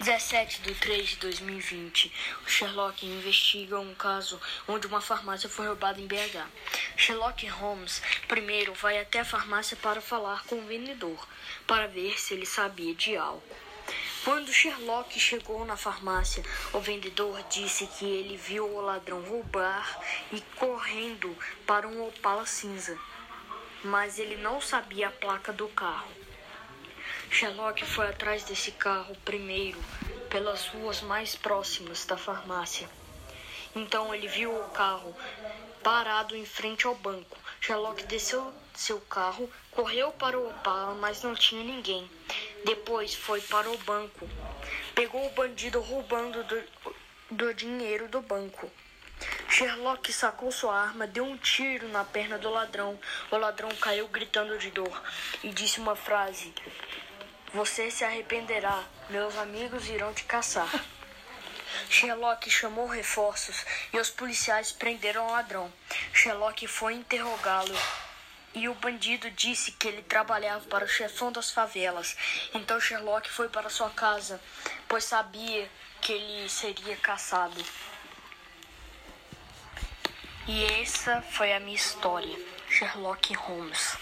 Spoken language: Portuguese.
17 de 3 de 2020, o Sherlock investiga um caso onde uma farmácia foi roubada em BH. Sherlock Holmes primeiro vai até a farmácia para falar com o vendedor, para ver se ele sabia de algo. Quando Sherlock chegou na farmácia, o vendedor disse que ele viu o ladrão roubar e correndo para um Opala cinza, mas ele não sabia a placa do carro. Sherlock foi atrás desse carro primeiro pelas ruas mais próximas da farmácia. Então ele viu o carro parado em frente ao banco. Sherlock desceu seu carro, correu para o Opala, mas não tinha ninguém. Depois foi para o banco. Pegou o bandido roubando do, do dinheiro do banco. Sherlock sacou sua arma, deu um tiro na perna do ladrão. O ladrão caiu gritando de dor e disse uma frase: você se arrependerá, meus amigos irão te caçar. Sherlock chamou reforços e os policiais prenderam o ladrão. Sherlock foi interrogá-lo e o bandido disse que ele trabalhava para o chefão das favelas. Então Sherlock foi para sua casa, pois sabia que ele seria caçado. E essa foi a minha história, Sherlock Holmes.